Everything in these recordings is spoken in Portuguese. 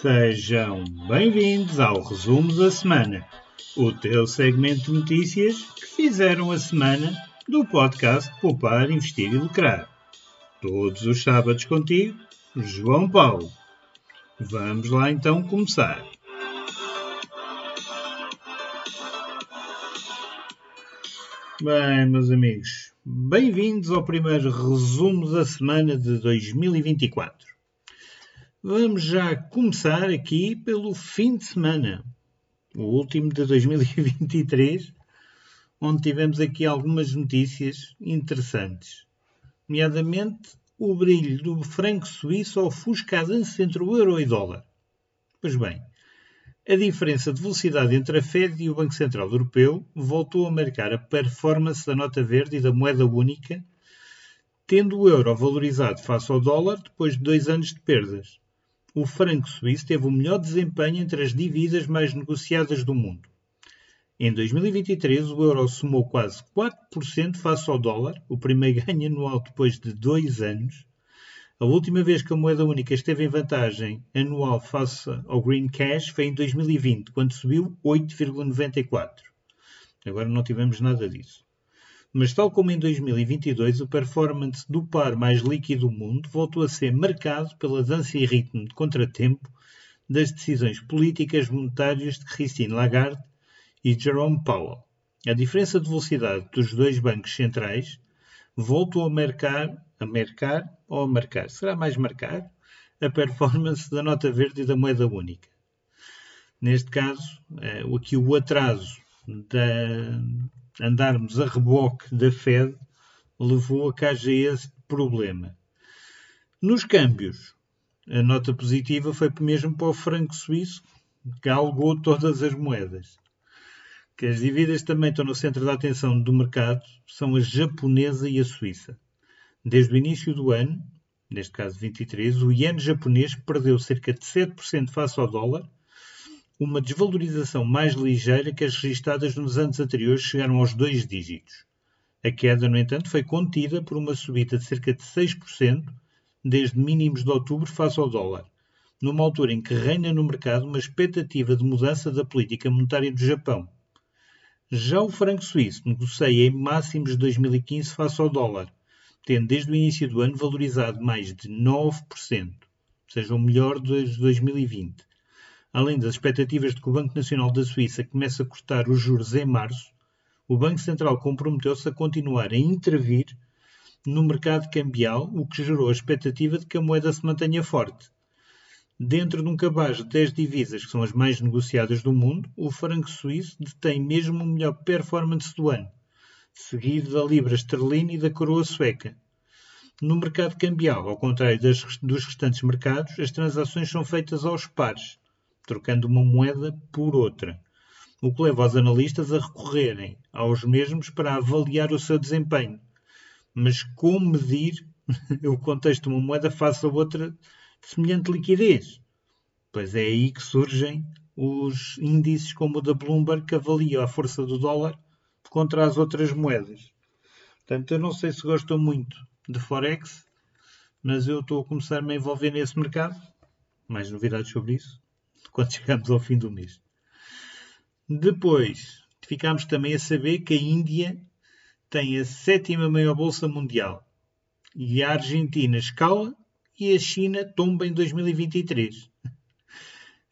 Sejam bem-vindos ao Resumo da Semana, o teu segmento de notícias que fizeram a semana do podcast Poupar, Investir e Lucrar. Todos os sábados contigo, João Paulo. Vamos lá então começar. Bem, meus amigos, bem-vindos ao primeiro resumo da semana de 2024. Vamos já começar aqui pelo fim de semana, o último de 2023, onde tivemos aqui algumas notícias interessantes, nomeadamente o brilho do franco suíço ofusca a entre o euro e o dólar. Pois bem, a diferença de velocidade entre a Fed e o Banco Central Europeu voltou a marcar a performance da nota verde e da moeda única, tendo o euro valorizado face ao dólar depois de dois anos de perdas. O franco suíço teve o melhor desempenho entre as dívidas mais negociadas do mundo. Em 2023, o euro somou quase 4% face ao dólar, o primeiro ganho anual depois de dois anos, a última vez que a moeda única esteve em vantagem anual face ao Green Cash foi em 2020, quando subiu 8,94. Agora não tivemos nada disso. Mas tal como em 2022, o performance do par mais líquido do mundo voltou a ser marcado pela dança e ritmo de contratempo das decisões políticas monetárias de Christine Lagarde e Jerome Powell. A diferença de velocidade dos dois bancos centrais voltou a marcar a marcar ou a marcar? Será mais marcar a performance da nota verde e da moeda única. Neste caso, eh, aqui o atraso de andarmos a reboque da Fed levou a que haja esse problema. Nos câmbios, a nota positiva foi mesmo para o franco suíço, que algou todas as moedas. Que as dívidas também estão no centro da atenção do mercado são a japonesa e a suíça. Desde o início do ano, neste caso 23, o iene japonês perdeu cerca de 7% face ao dólar, uma desvalorização mais ligeira que as registadas nos anos anteriores chegaram aos dois dígitos. A queda, no entanto, foi contida por uma subida de cerca de 6% desde mínimos de outubro face ao dólar, numa altura em que reina no mercado uma expectativa de mudança da política monetária do Japão. Já o franco suíço negocia em máximos de 2015 face ao dólar, tendo desde o início do ano valorizado mais de 9%, ou seja, o melhor de 2020. Além das expectativas de que o Banco Nacional da Suíça comece a cortar os juros em março, o Banco Central comprometeu-se a continuar a intervir no mercado cambial, o que gerou a expectativa de que a moeda se mantenha forte. Dentro de um cabaz de 10 divisas, que são as mais negociadas do mundo, o franco suíço detém mesmo o melhor performance do ano, seguido da libra esterlina e da coroa sueca. No mercado cambial, ao contrário das, dos restantes mercados, as transações são feitas aos pares, trocando uma moeda por outra, o que leva os analistas a recorrerem aos mesmos para avaliar o seu desempenho. Mas como medir o contexto de uma moeda face a outra de semelhante liquidez? Pois é aí que surgem os índices como o da Bloomberg que avaliam a força do dólar contra as outras moedas. Portanto, eu não sei se gostam muito de Forex, mas eu estou a começar-me a envolver nesse mercado. Mais novidades sobre isso quando chegamos ao fim do mês. Depois, ficámos também a saber que a Índia tem a sétima maior bolsa mundial e a Argentina escala e a China tomba em 2023.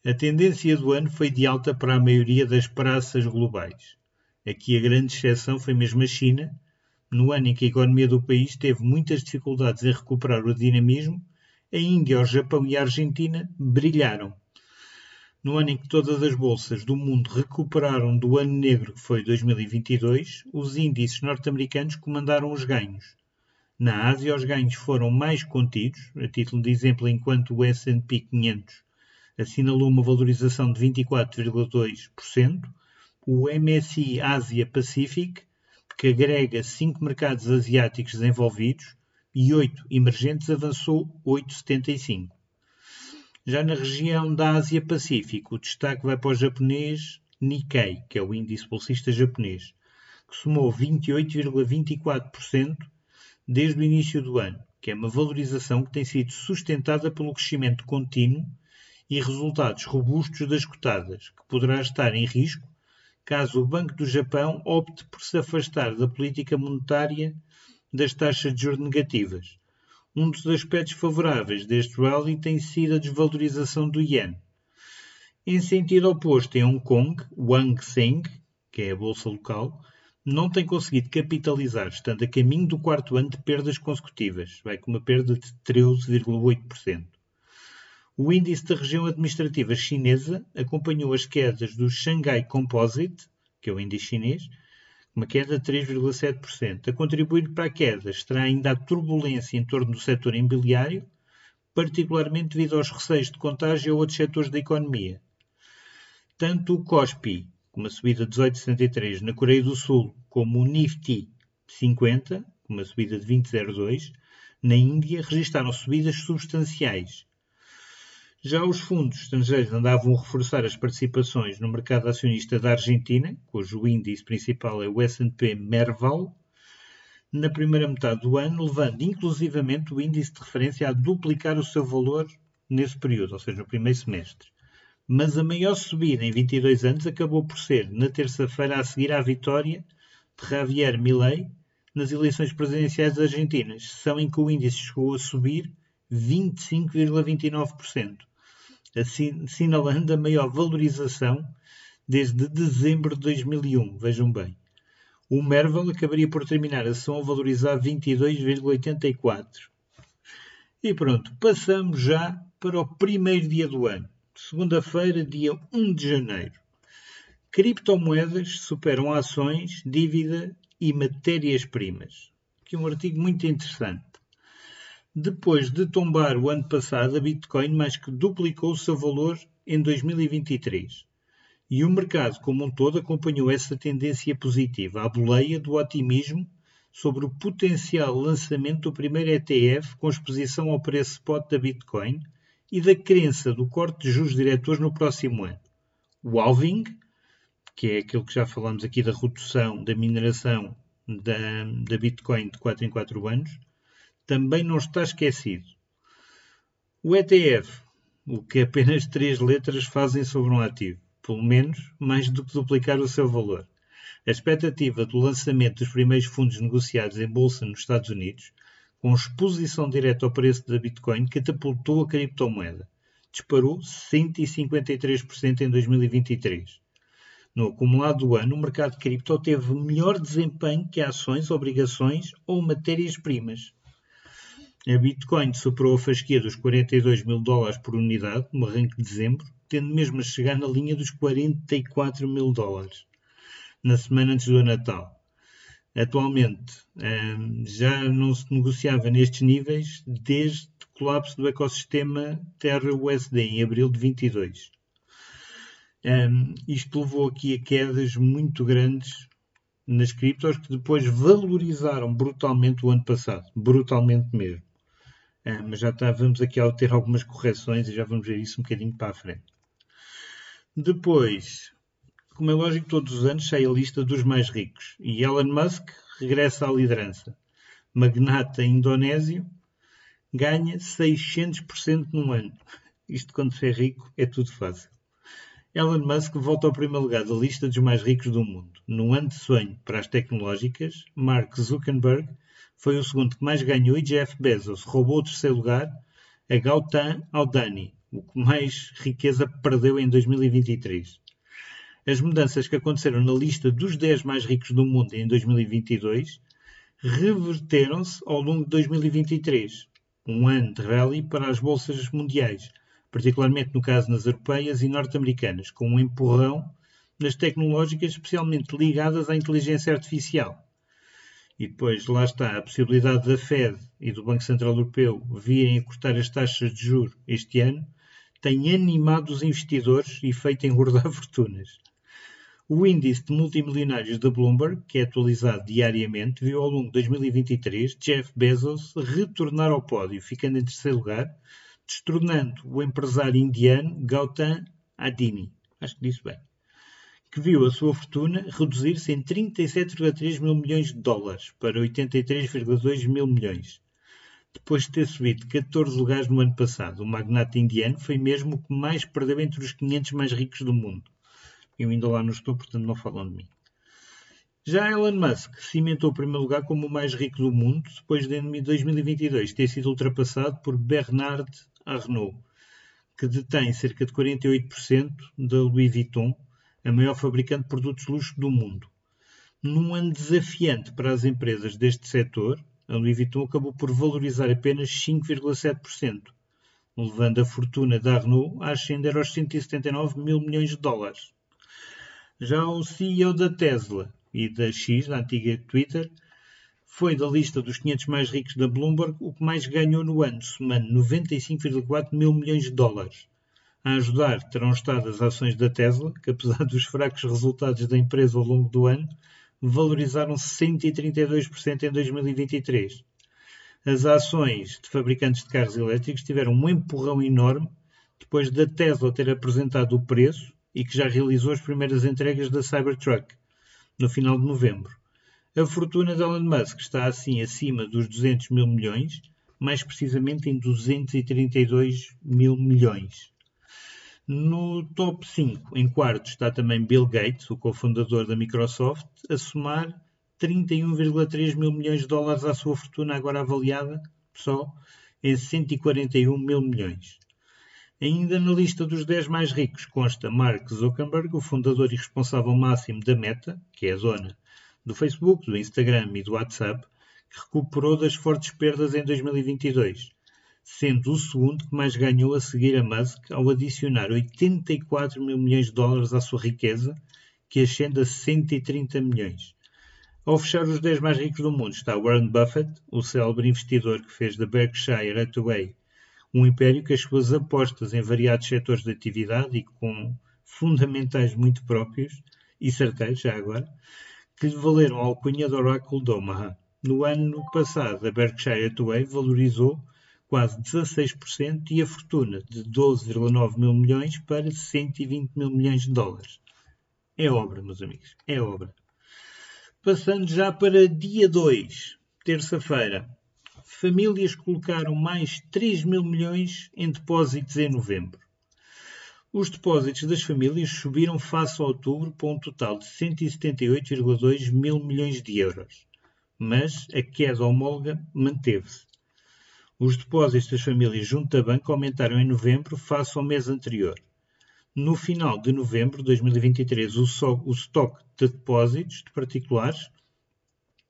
A tendência do ano foi de alta para a maioria das praças globais. Aqui a grande exceção foi mesmo a China, no ano em que a economia do país teve muitas dificuldades em recuperar o dinamismo, a Índia, o Japão e a Argentina brilharam. No ano em que todas as bolsas do mundo recuperaram do ano negro que foi 2022, os índices norte-americanos comandaram os ganhos. Na Ásia, os ganhos foram mais contidos, a título de exemplo, enquanto o S&P 500 assinalou uma valorização de 24,2%, o MSI Ásia Pacific, que agrega cinco mercados asiáticos desenvolvidos e oito emergentes, avançou 8,75. Já na região da Ásia Pacífico, o destaque vai para o japonês Nikkei, que é o índice bolsista japonês, que somou 28,24% desde o início do ano, que é uma valorização que tem sido sustentada pelo crescimento contínuo e resultados robustos das cotadas, que poderá estar em risco caso o Banco do Japão opte por se afastar da política monetária das taxas de juros negativas. Um dos aspectos favoráveis deste rally tem sido a desvalorização do yen. Em sentido oposto, em Hong Kong, o Hang Seng, que é a bolsa local, não tem conseguido capitalizar, estando a caminho do quarto ano de perdas consecutivas, vai com uma perda de 13,8%. O índice da região administrativa chinesa acompanhou as quedas do Shanghai Composite, que é o índice chinês, uma queda de 3,7%. A contribuir para a queda estará ainda a turbulência em torno do setor imobiliário, particularmente devido aos receios de contágio a outros setores da economia. Tanto o KOSPI, com uma subida de 18,63 na Coreia do Sul, como o Nifty 50, com uma subida de 20,02, na Índia registraram subidas substanciais, já os fundos estrangeiros andavam a reforçar as participações no mercado acionista da Argentina, cujo índice principal é o S&P Merval, na primeira metade do ano, levando inclusivamente o índice de referência a duplicar o seu valor nesse período, ou seja, no primeiro semestre. Mas a maior subida em 22 anos acabou por ser na terça-feira a seguir à vitória de Javier Milei nas eleições presidenciais argentinas, sessão em que o índice chegou a subir 25,29% assinalando a maior valorização desde dezembro de 2001. Vejam bem. O Merval acabaria por terminar a sessão a valorizar 22,84. E pronto, passamos já para o primeiro dia do ano. Segunda-feira, dia 1 de janeiro. Criptomoedas superam ações, dívida e matérias-primas. Aqui um artigo muito interessante. Depois de tombar o ano passado, a Bitcoin mais que duplicou o seu valor em 2023. E o mercado como um todo acompanhou essa tendência positiva, a boleia do otimismo sobre o potencial lançamento do primeiro ETF com exposição ao preço spot da Bitcoin e da crença do corte de juros diretores no próximo ano. O halving, que é aquilo que já falamos aqui da redução da mineração da, da Bitcoin de 4 em 4 anos, também não está esquecido. O ETF, o que apenas três letras fazem sobre um ativo, pelo menos mais do que duplicar o seu valor. A expectativa do lançamento dos primeiros fundos negociados em bolsa nos Estados Unidos, com exposição direta ao preço da Bitcoin, catapultou a criptomoeda. Disparou 153% em 2023. No acumulado do ano, o mercado de cripto teve melhor desempenho que ações, obrigações ou matérias-primas. A Bitcoin superou a fasquia dos 42 mil dólares por unidade no arranque de dezembro, tendo mesmo a chegar na linha dos 44 mil dólares na semana antes do Natal. Atualmente hum, já não se negociava nestes níveis desde o colapso do ecossistema Terra-USD em abril de 22. Um, isto levou aqui a quedas muito grandes nas criptos que depois valorizaram brutalmente o ano passado, brutalmente mesmo. Uh, mas já estávamos aqui a ter algumas correções e já vamos ver isso um bocadinho para a frente. Depois, como é lógico, todos os anos sai a lista dos mais ricos e Elon Musk regressa à liderança. Magnata indonésio ganha 600% num ano. Isto, quando ser rico, é tudo fácil. Elon Musk volta ao primeiro lugar da lista dos mais ricos do mundo. No ano de sonho para as tecnológicas, Mark Zuckerberg foi o segundo que mais ganhou e Jeff Bezos roubou o terceiro lugar a Gautam Adani, o que mais riqueza perdeu em 2023. As mudanças que aconteceram na lista dos 10 mais ricos do mundo em 2022 reverteram-se ao longo de 2023, um ano de rally para as bolsas mundiais, particularmente no caso nas europeias e norte-americanas, com um empurrão nas tecnológicas especialmente ligadas à inteligência artificial. E depois lá está a possibilidade da Fed e do Banco Central Europeu virem a cortar as taxas de juros este ano, tem animado os investidores e feito engordar fortunas. O índice de multimilionários da Bloomberg, que é atualizado diariamente, viu ao longo de 2023 Jeff Bezos retornar ao pódio, ficando em terceiro lugar, destronando o empresário indiano Gautam Adini. Acho que disse bem que viu a sua fortuna reduzir-se em 37,3 mil milhões de dólares para 83,2 mil milhões. depois de ter subido 14 lugares no ano passado. O magnata indiano foi mesmo o que mais perdeu entre os 500 mais ricos do mundo. Eu ainda lá não estou, portanto não falam de mim. Já Elon Musk cimentou o primeiro lugar como o mais rico do mundo, depois de em 2022 ter sido ultrapassado por Bernard Arnault, que detém cerca de 48% da Louis Vuitton, a maior fabricante de produtos de luxo do mundo. Num ano desafiante para as empresas deste setor, a Louis Vuitton acabou por valorizar apenas 5,7%, levando a fortuna da Arnault a ascender aos 179 mil milhões de dólares. Já o CEO da Tesla e da X, da antiga Twitter, foi da lista dos 500 mais ricos da Bloomberg o que mais ganhou no ano, somando 95,4 mil milhões de dólares. A ajudar terão estado as ações da Tesla, que apesar dos fracos resultados da empresa ao longo do ano, valorizaram 132% em 2023. As ações de fabricantes de carros elétricos tiveram um empurrão enorme depois da Tesla ter apresentado o preço e que já realizou as primeiras entregas da Cybertruck no final de novembro. A fortuna de Elon Musk está assim acima dos 200 mil milhões, mais precisamente em 232 mil milhões. No top 5, em quarto, está também Bill Gates, o cofundador da Microsoft, a somar 31,3 mil milhões de dólares à sua fortuna, agora avaliada só em 141 mil milhões. Ainda na lista dos 10 mais ricos consta Mark Zuckerberg, o fundador e responsável máximo da Meta, que é a zona do Facebook, do Instagram e do WhatsApp, que recuperou das fortes perdas em 2022 sendo o segundo que mais ganhou a seguir a Musk ao adicionar 84 mil milhões de dólares à sua riqueza, que ascende a 130 milhões. Ao fechar os 10 mais ricos do mundo está Warren Buffett, o célebre investidor que fez da Berkshire Hathaway um império que as suas apostas em variados setores de atividade e com fundamentais muito próprios e certeiros, já agora, que lhe valeram a alcunha do oráculo de Omaha. No ano passado, a Berkshire Hathaway valorizou quase 16% e a fortuna de 12,9 mil milhões para 120 mil milhões de dólares. É obra, meus amigos, é obra. Passando já para dia 2, terça-feira. Famílias colocaram mais 3 mil milhões em depósitos em novembro. Os depósitos das famílias subiram face a outubro para um total de 178,2 mil milhões de euros, mas a queda homóloga manteve-se. Os depósitos das famílias junto à banca aumentaram em novembro face ao mês anterior. No final de novembro de 2023, o, so, o estoque de depósitos de particulares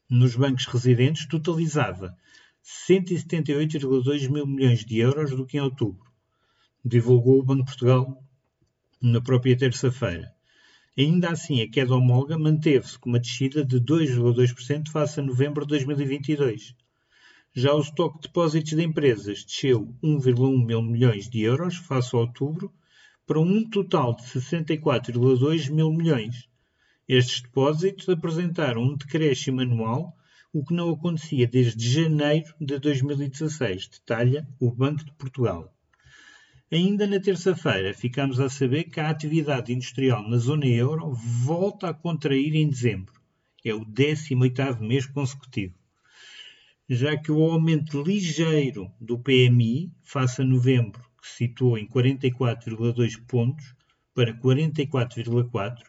nos bancos residentes totalizava 178,2 mil milhões de euros do que em outubro, divulgou o Banco de Portugal na própria terça-feira. Ainda assim, a queda homóloga manteve-se com uma descida de 2,2% face a novembro de 2022. Já o estoque de depósitos de empresas desceu 1,1 mil milhões de euros face a outubro para um total de 64,2 mil milhões. Estes depósitos apresentaram um decréscimo anual, o que não acontecia desde janeiro de 2016, detalha o Banco de Portugal. Ainda na terça-feira, ficamos a saber que a atividade industrial na zona euro volta a contrair em dezembro. É o 18º mês consecutivo já que o aumento ligeiro do PMI, face a novembro, que se situou em 44,2 pontos para 44,4,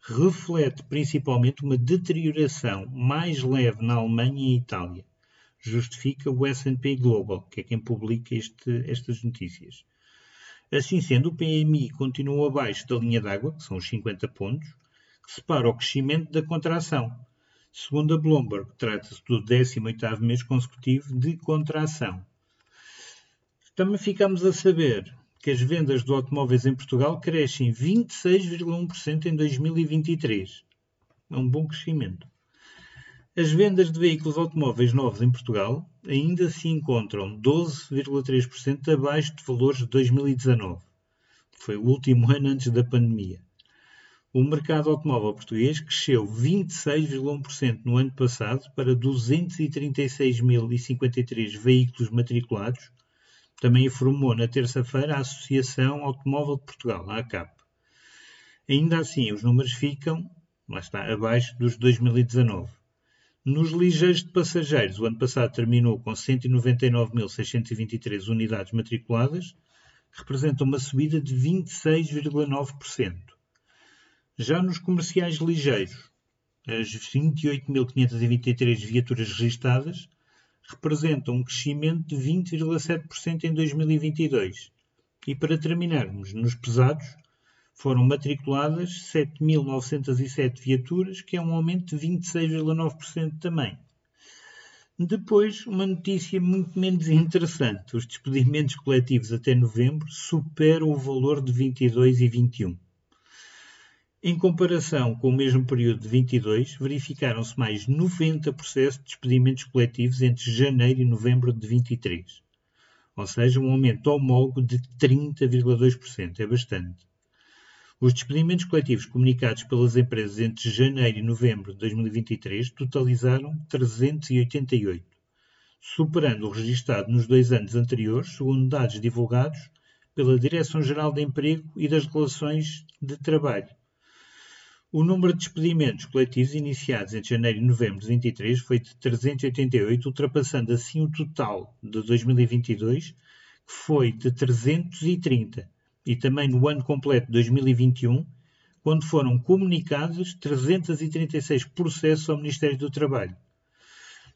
reflete principalmente uma deterioração mais leve na Alemanha e Itália. Justifica o S&P Global, que é quem publica este, estas notícias. Assim sendo, o PMI continuou abaixo da linha d'água, que são os 50 pontos, que separa o crescimento da contração, Segundo a Bloomberg, trata-se do 18º mês consecutivo de contração. Também ficamos a saber que as vendas de automóveis em Portugal crescem 26,1% em 2023. É um bom crescimento. As vendas de veículos automóveis novos em Portugal ainda se encontram 12,3% abaixo de valores de 2019. Foi o último ano antes da pandemia. O mercado automóvel português cresceu 26,1% no ano passado para 236.053 veículos matriculados, também informou na terça-feira a Associação Automóvel de Portugal, a ACAP. Ainda assim, os números ficam, lá está, abaixo dos 2019. Nos ligeiros de passageiros, o ano passado terminou com 199.623 unidades matriculadas, que representam uma subida de 26,9%. Já nos comerciais ligeiros, as 28.523 viaturas registadas representam um crescimento de 20,7% em 2022. E para terminarmos, nos pesados, foram matriculadas 7.907 viaturas, que é um aumento de 26,9% também. Depois, uma notícia muito menos interessante. Os despedimentos coletivos até novembro superam o valor de 22 e 21. Em comparação com o mesmo período de 22, verificaram-se mais 90 processos de despedimentos coletivos entre janeiro e novembro de 23. Ou seja, um aumento homólogo de 30,2%. É bastante. Os despedimentos coletivos comunicados pelas empresas entre janeiro e novembro de 2023 totalizaram 388, superando o registado nos dois anos anteriores, segundo dados divulgados pela Direção-Geral de Emprego e das Relações de Trabalho. O número de despedimentos coletivos iniciados entre janeiro e novembro de 2023 foi de 388, ultrapassando assim o total de 2022, que foi de 330 e também no ano completo de 2021, quando foram comunicados 336 processos ao Ministério do Trabalho.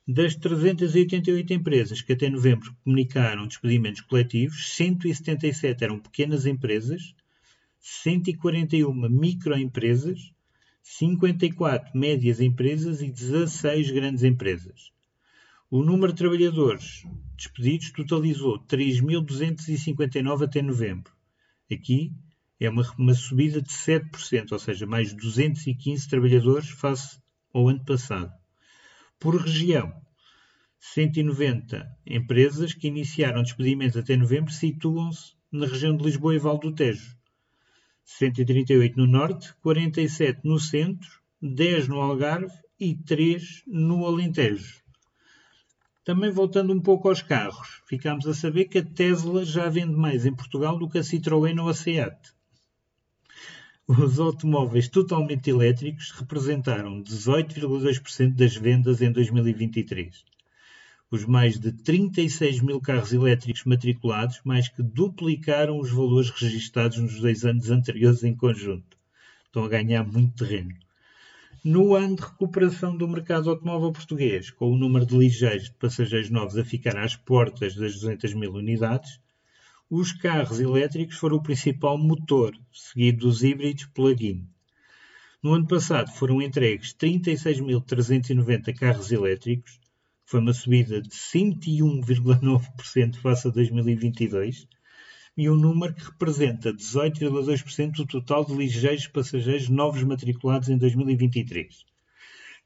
Das 388 empresas que até novembro comunicaram despedimentos coletivos, 177 eram pequenas empresas, 141 microempresas, 54 médias empresas e 16 grandes empresas. O número de trabalhadores despedidos totalizou 3.259 até novembro. Aqui é uma, uma subida de 7%, ou seja, mais 215 trabalhadores face ao ano passado. Por região, 190 empresas que iniciaram despedimentos até novembro situam-se na região de Lisboa e Val do Tejo. 138 no Norte, 47 no Centro, 10 no Algarve e 3 no Alentejo. Também voltando um pouco aos carros, ficámos a saber que a Tesla já vende mais em Portugal do que a Citroën ou a Seat. Os automóveis totalmente elétricos representaram 18,2% das vendas em 2023. Os mais de 36 mil carros elétricos matriculados mais que duplicaram os valores registados nos dois anos anteriores em conjunto. Estão a ganhar muito terreno. No ano de recuperação do mercado automóvel português, com o número de ligeiros de passageiros novos a ficar às portas das 200 mil unidades, os carros elétricos foram o principal motor, seguido dos híbridos plug-in. No ano passado foram entregues 36.390 carros elétricos, foi uma subida de 101,9% face a 2022, e um número que representa 18,2% do total de ligeiros passageiros novos matriculados em 2023.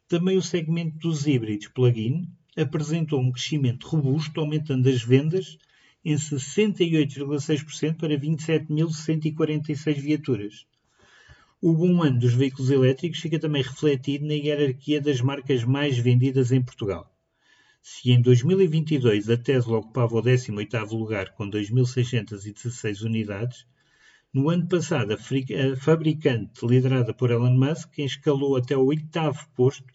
Também o segmento dos híbridos plug-in apresentou um crescimento robusto, aumentando as vendas em 68,6% para 27.146 viaturas. O bom ano dos veículos elétricos fica também refletido na hierarquia das marcas mais vendidas em Portugal. Se em 2022 a Tesla ocupava o 18º lugar com 2.616 unidades, no ano passado a fabricante liderada por Elon Musk escalou até o oitavo posto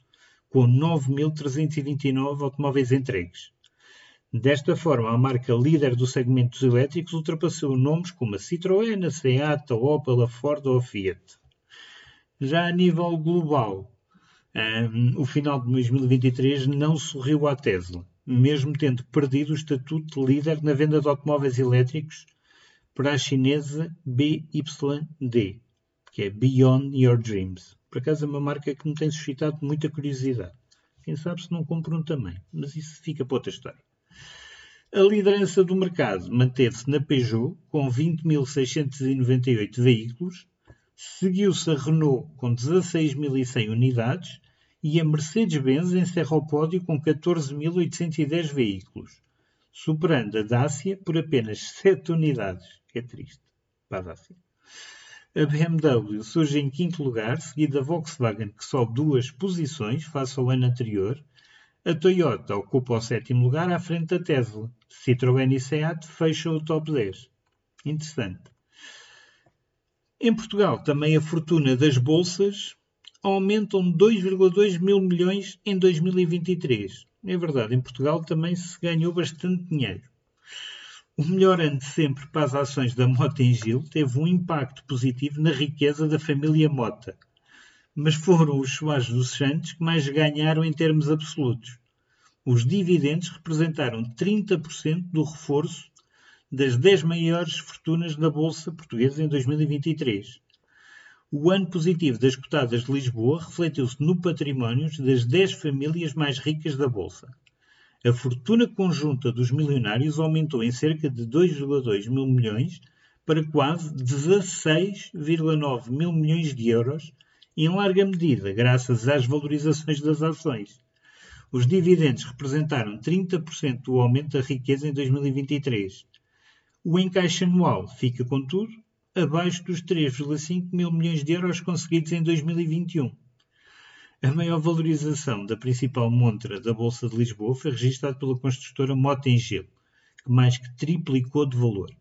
com 9.329 automóveis entregues. Desta forma, a marca líder do segmento dos elétricos ultrapassou nomes como a Citroën, a Seat, a Opel, a Ford ou a Fiat. Já a nível global, o final de 2023 não sorriu à Tesla, mesmo tendo perdido o estatuto de líder na venda de automóveis elétricos para a chinesa BYD, que é Beyond Your Dreams. Por acaso é uma marca que me tem suscitado muita curiosidade. Quem sabe se não compro um também, mas isso fica para outra história. A liderança do mercado manteve-se na Peugeot, com 20.698 veículos, seguiu-se a Renault com 16.100 unidades e a Mercedes-Benz encerra o pódio com 14.810 veículos, superando a Dacia por apenas 7 unidades. É triste para a Dacia. A BMW surge em quinto lugar, seguida da Volkswagen, que sobe duas posições face ao ano anterior. A Toyota ocupa o sétimo lugar à frente da Tesla. Citroën e Seat fecham o top 10. Interessante. Em Portugal, também a fortuna das bolsas aumentam 2,2 mil milhões em 2023. É verdade, em Portugal também se ganhou bastante dinheiro. O melhor ano de sempre para as ações da Mota em Gil teve um impacto positivo na riqueza da família Mota, mas foram os Soares dos Santos que mais ganharam em termos absolutos. Os dividendos representaram 30% do reforço das 10 maiores fortunas da Bolsa Portuguesa em 2023. O ano positivo das cotadas de Lisboa refletiu-se no património das 10 famílias mais ricas da Bolsa. A fortuna conjunta dos milionários aumentou em cerca de 2,2 mil milhões para quase 16,9 mil milhões de euros, em larga medida graças às valorizações das ações. Os dividendos representaram 30% do aumento da riqueza em 2023. O encaixe anual fica, contudo, abaixo dos 3,5 mil milhões de euros conseguidos em 2021. A maior valorização da principal montra da Bolsa de Lisboa foi registrada pela construtora Mota em Gil, que mais que triplicou de valor.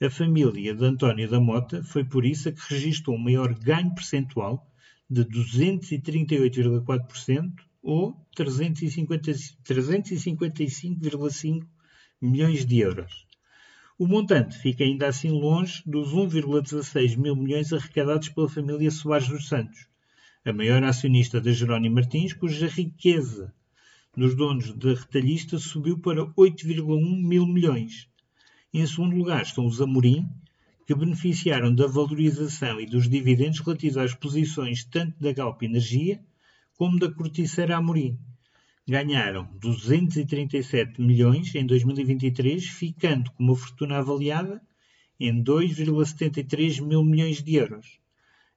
A família de António da Mota foi por isso a que registrou um maior ganho percentual de 238,4% ou 355,5 milhões de euros. O montante fica ainda assim longe dos 1,16 mil milhões arrecadados pela família Soares dos Santos, a maior acionista da Jerónimo Martins, cuja riqueza dos donos da retalhista subiu para 8,1 mil milhões. Em segundo lugar estão os Amorim, que beneficiaram da valorização e dos dividendos relativos às posições tanto da Galp Energia como da Corticeira Amorim, ganharam 237 milhões em 2023, ficando com uma fortuna avaliada em 2,73 mil milhões de euros.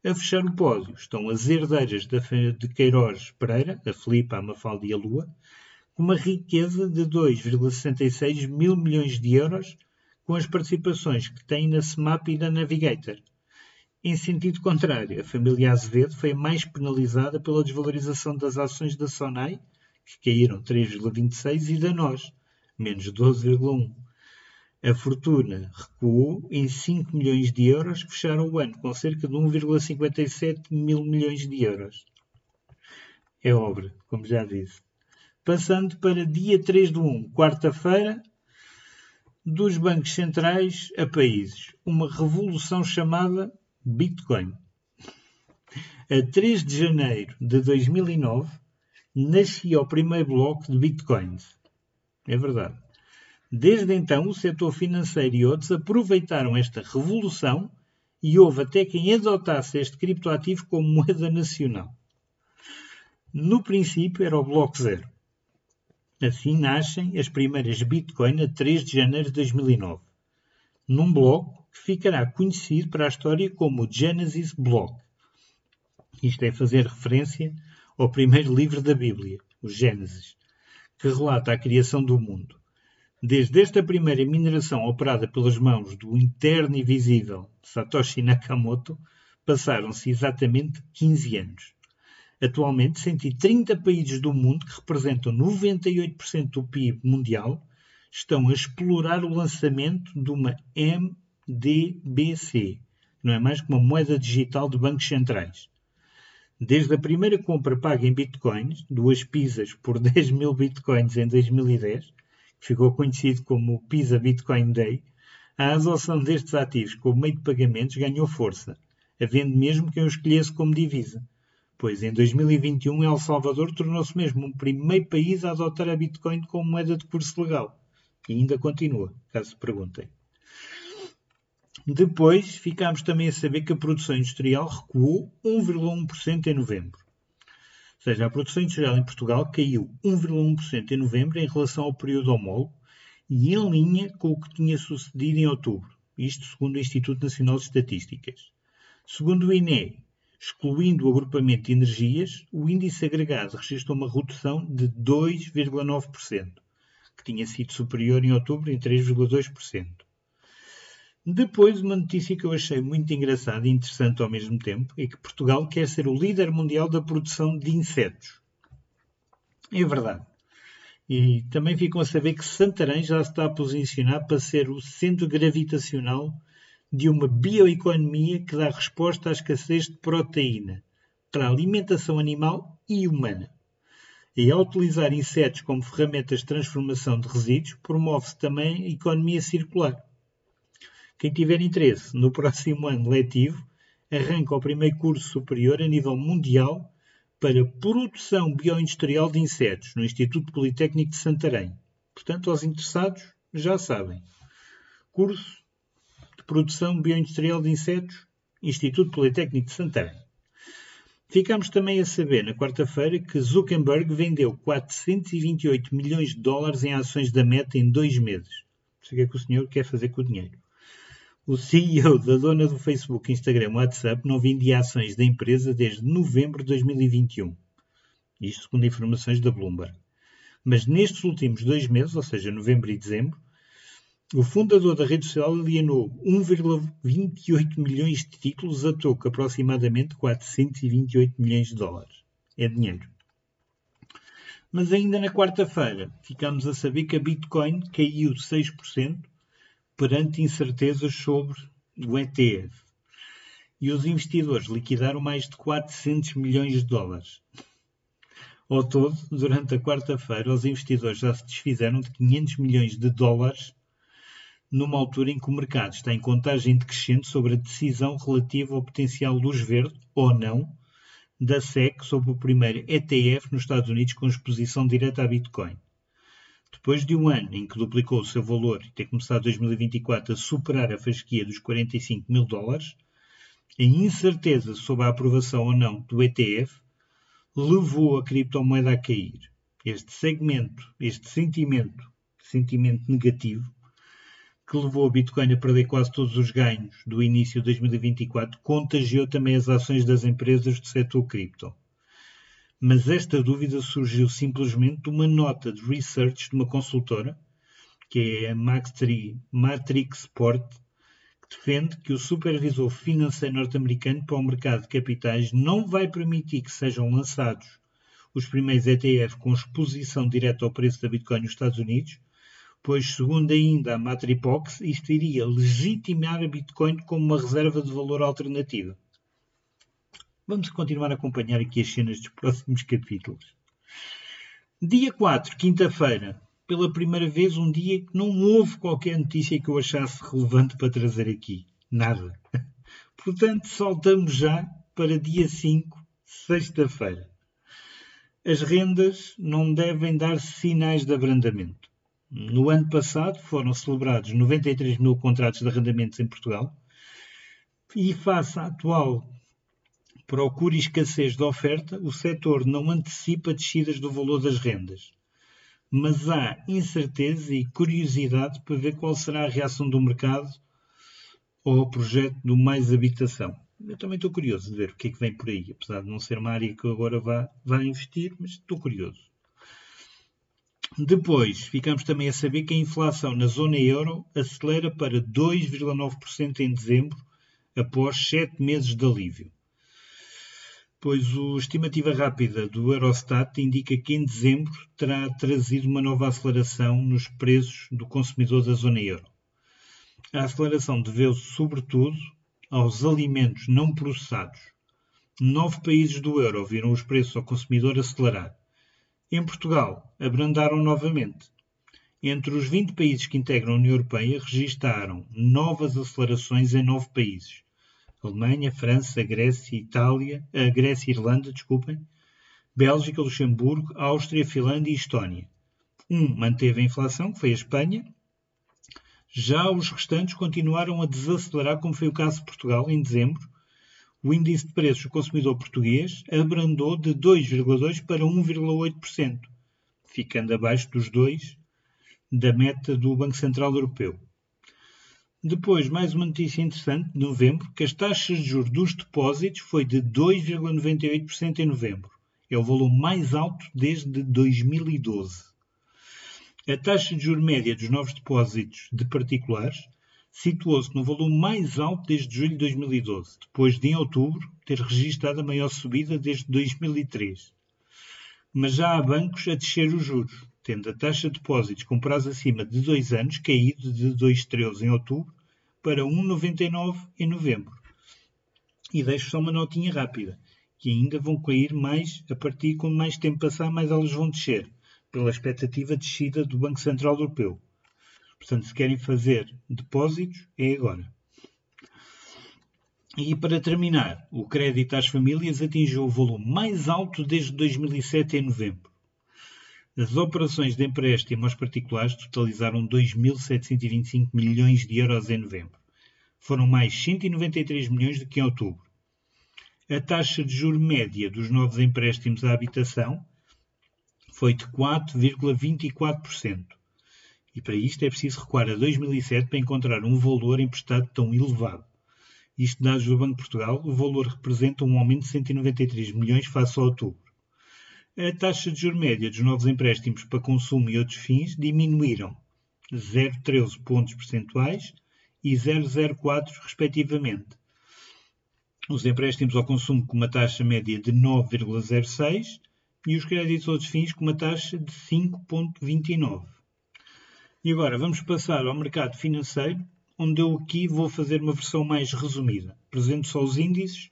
A fechar o pódio estão as herdeiras de Queiroz Pereira, a Filipa, a Mafalda e a Lua, com uma riqueza de 2,66 mil milhões de euros, com as participações que têm na SMAP e na Navigator. Em sentido contrário, a família Azevedo foi mais penalizada pela desvalorização das ações da Sonai que caíram 3,26%, e da nós, menos 12,1%. A fortuna recuou em 5 milhões de euros, que fecharam o ano com cerca de 1,57 mil milhões de euros. É obra, como já disse. Passando para dia 3 de 1, quarta-feira, dos bancos centrais a países. Uma revolução chamada Bitcoin. A 3 de janeiro de 2009, nascia o primeiro bloco de bitcoins. É verdade. Desde então, o setor financeiro e outros aproveitaram esta revolução e houve até quem adotasse este criptoativo como moeda nacional. No princípio era o bloco zero. Assim nascem as primeiras Bitcoin a 3 de janeiro de 2009, num bloco que ficará conhecido para a história como o Genesis Block. Isto é fazer referência ao primeiro livro da Bíblia, o Gênesis, que relata a criação do mundo. Desde esta primeira mineração operada pelas mãos do interno e visível Satoshi Nakamoto, passaram-se exatamente 15 anos. Atualmente, 130 países do mundo, que representam 98% do PIB mundial, estão a explorar o lançamento de uma MDBC, que não é mais que uma moeda digital de bancos centrais. Desde a primeira compra paga em bitcoins, duas pizzas por 10 mil bitcoins em 2010, que ficou conhecido como o Pizza Bitcoin Day, a adoção destes ativos como meio de pagamentos ganhou força, havendo mesmo quem o escolhesse como divisa, pois em 2021 El Salvador tornou-se mesmo o primeiro país a adotar a Bitcoin como moeda de curso legal. E ainda continua, caso se perguntem. Depois ficámos também a saber que a produção industrial recuou 1,1% em novembro. Ou seja, a produção industrial em Portugal caiu 1,1% em novembro em relação ao período homólogo e em linha com o que tinha sucedido em outubro, isto segundo o Instituto Nacional de Estatísticas. Segundo o INE, excluindo o agrupamento de energias, o índice agregado registrou uma redução de 2,9%, que tinha sido superior em outubro em 3,2%. Depois, uma notícia que eu achei muito engraçada e interessante ao mesmo tempo é que Portugal quer ser o líder mundial da produção de insetos. É verdade. E também ficam a saber que Santarém já está a posicionar para ser o centro gravitacional de uma bioeconomia que dá resposta à escassez de proteína. para a alimentação animal e humana. E ao utilizar insetos como ferramentas de transformação de resíduos, promove-se também a economia circular. Quem tiver interesse, no próximo ano letivo, arranca o primeiro curso superior a nível mundial para produção bioindustrial de insetos no Instituto Politécnico de Santarém. Portanto, aos interessados, já sabem. Curso de produção bioindustrial de insetos, Instituto Politécnico de Santarém. Ficámos também a saber na quarta-feira que Zuckerberg vendeu 428 milhões de dólares em ações da Meta em dois meses. Não sei o que é que o senhor quer fazer com o dinheiro. O CEO da dona do Facebook, Instagram WhatsApp não vendia ações da empresa desde novembro de 2021. Isto segundo informações da Bloomberg. Mas nestes últimos dois meses, ou seja, novembro e dezembro, o fundador da rede social alienou 1,28 milhões de títulos a troco aproximadamente 428 milhões de dólares. É dinheiro. Mas ainda na quarta-feira ficámos a saber que a Bitcoin caiu 6% perante incertezas sobre o ETF. E os investidores liquidaram mais de 400 milhões de dólares. Ao todo, durante a quarta-feira, os investidores já se desfizeram de 500 milhões de dólares numa altura em que o mercado está em contagem decrescente sobre a decisão relativa ao potencial luz verde, ou não, da SEC sobre o primeiro ETF nos Estados Unidos com exposição direta a Bitcoin. Depois de um ano em que duplicou o seu valor e ter começado 2024 a superar a fasquia dos 45 mil dólares, a incerteza sobre a aprovação ou não do ETF levou a criptomoeda a cair. Este segmento, este sentimento, sentimento negativo, que levou o Bitcoin a perder quase todos os ganhos do início de 2024, contagiou também as ações das empresas do setor cripto. Mas esta dúvida surgiu simplesmente de uma nota de research de uma consultora, que é a Matrix Sport, que defende que o supervisor financeiro norte-americano para o mercado de capitais não vai permitir que sejam lançados os primeiros ETF com exposição direta ao preço da Bitcoin nos Estados Unidos, pois, segundo ainda a Matripox, isto iria legitimar a Bitcoin como uma reserva de valor alternativa. Vamos continuar a acompanhar aqui as cenas dos próximos capítulos. Dia 4, quinta-feira. Pela primeira vez, um dia que não houve qualquer notícia que eu achasse relevante para trazer aqui. Nada. Portanto, saltamos já para dia 5, sexta-feira. As rendas não devem dar sinais de abrandamento. No ano passado foram celebrados 93 mil contratos de arrendamentos em Portugal e, face à atual procura e escassez de oferta, o setor não antecipa descidas do valor das rendas. Mas há incerteza e curiosidade para ver qual será a reação do mercado ao projeto do Mais Habitação. Eu também estou curioso de ver o que é que vem por aí, apesar de não ser uma área que eu agora vá, vá investir, mas estou curioso. Depois, ficamos também a saber que a inflação na zona euro acelera para 2,9% em dezembro, após sete meses de alívio. Pois a estimativa rápida do Eurostat indica que em dezembro terá trazido uma nova aceleração nos preços do consumidor da zona euro. A aceleração deveu-se, sobretudo, aos alimentos não processados. Nove países do euro viram os preços ao consumidor acelerar em Portugal, abrandaram novamente. Entre os 20 países que integram a União Europeia, registaram novas acelerações em nove países. Alemanha, França, Grécia, Itália, a Grécia e Irlanda, desculpem, Bélgica, Luxemburgo, Áustria, Finlândia e Estónia. Um manteve a inflação, que foi a Espanha. Já os restantes continuaram a desacelerar, como foi o caso de Portugal, em dezembro, o índice de preços do consumidor português abrandou de 2,2% para 1,8%, ficando abaixo dos 2% da meta do Banco Central Europeu. Depois, mais uma notícia interessante, de novembro, que as taxas de juros dos depósitos foi de 2,98% em novembro. É o valor mais alto desde 2012. A taxa de juros média dos novos depósitos de particulares situou-se no valor mais alto desde julho de 2012, depois de, em outubro, ter registrado a maior subida desde 2003. Mas já há bancos a descer os juros, tendo a taxa de depósitos com prazo acima de 2 anos caído de 2,13 em outubro para 1,99 em novembro. E deixo só uma notinha rápida. que ainda vão cair mais a partir quando mais tempo passar, mais elas vão descer, pela expectativa de descida do Banco Central Europeu. Portanto, se querem fazer depósitos, é agora. E para terminar, o crédito às famílias atingiu o volume mais alto desde 2007 em novembro. As operações de empréstimo aos particulares totalizaram 2.725 milhões de euros em novembro. Foram mais 193 milhões do que em outubro. A taxa de juro média dos novos empréstimos à habitação foi de 4,24%. E para isto é preciso recuar a 2007 para encontrar um valor emprestado tão elevado. Isto dados do Banco de Portugal, o valor representa um aumento de 193 milhões face a outubro. A taxa de juros média dos novos empréstimos para consumo e outros fins diminuíram 0,13 pontos percentuais e 0,04 respectivamente. Os empréstimos ao consumo com uma taxa média de 9,06 e os créditos a outros fins com uma taxa de 5,29. E agora vamos passar ao mercado financeiro, onde eu aqui vou fazer uma versão mais resumida. Apresento só os índices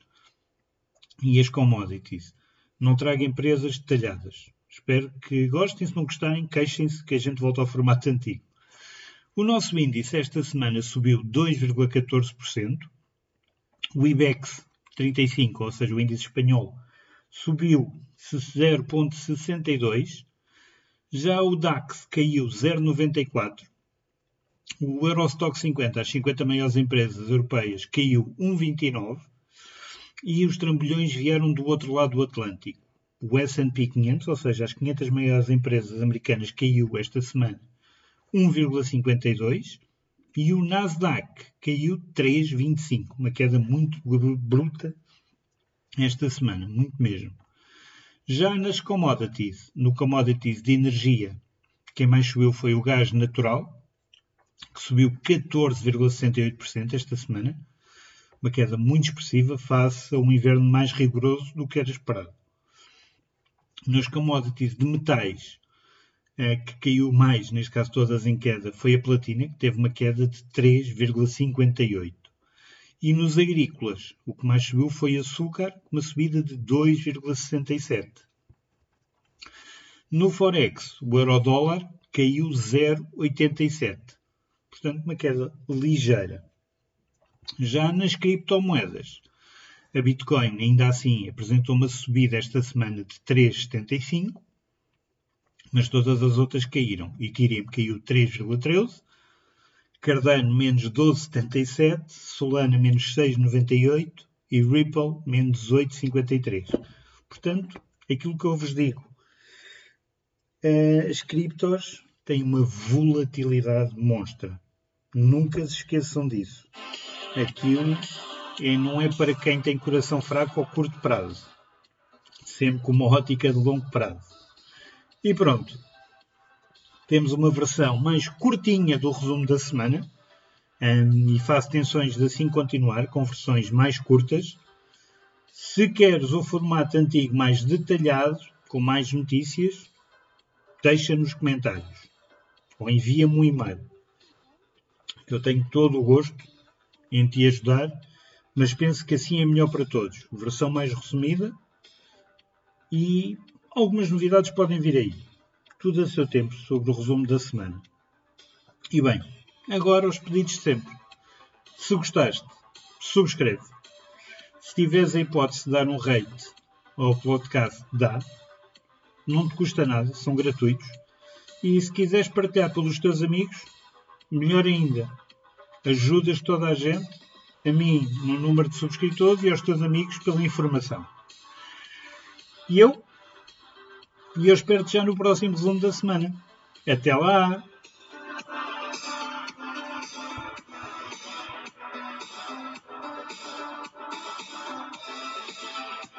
e as commodities não trago empresas detalhadas. Espero que gostem. Se não gostarem, queixem-se que a gente volta ao formato antigo. O nosso índice esta semana subiu 2,14%. O IBEX 35, ou seja, o índice espanhol, subiu 0,62%. Já o DAX caiu 0,94%. O Eurostock 50, as 50 maiores empresas europeias, caiu 1,29% e os trambolhões vieram do outro lado do Atlântico. O S&P 500, ou seja, as 500 maiores empresas americanas, caiu esta semana 1,52 e o Nasdaq caiu 3,25, uma queda muito bruta esta semana, muito mesmo. Já nas commodities, no commodities de energia, quem mais subiu foi o gás natural, que subiu 14,68% esta semana uma queda muito expressiva face a um inverno mais rigoroso do que era esperado. Nas commodities de metais, eh, que caiu mais, neste caso todas em queda, foi a platina, que teve uma queda de 3,58. E nos agrícolas, o que mais subiu foi açúcar, uma subida de 2,67. No Forex, o euro-dólar caiu 0,87. Portanto, uma queda ligeira. Já nas criptomoedas, a Bitcoin ainda assim apresentou uma subida esta semana de 3,75, mas todas as outras caíram. Ethereum caiu 3,13, Cardano menos 12,77, Solana menos 6,98 e Ripple menos 8,53. Portanto, aquilo que eu vos digo, as criptos têm uma volatilidade monstra. Nunca se esqueçam disso aquilo é, não é para quem tem coração fraco ou curto prazo. Sempre com uma ótica de longo prazo. E pronto. Temos uma versão mais curtinha do resumo da semana. Um, e faço tensões de assim continuar, com versões mais curtas. Se queres o formato antigo mais detalhado, com mais notícias, deixa nos comentários. Ou envia-me um e-mail. Eu tenho todo o gosto em te ajudar, mas penso que assim é melhor para todos. Versão mais resumida e algumas novidades podem vir aí. Tudo a seu tempo sobre o resumo da semana. E bem, agora os pedidos de sempre. Se gostaste, subscreve. Se tiveres a hipótese de dar um rate ao podcast, dá. Não te custa nada, são gratuitos. E se quiseres partilhar pelos teus amigos, melhor ainda, ajudas toda a gente, a mim no número de subscritores e aos teus amigos pela informação. E eu? E eu espero-te já no próximo resumo da semana. Até lá!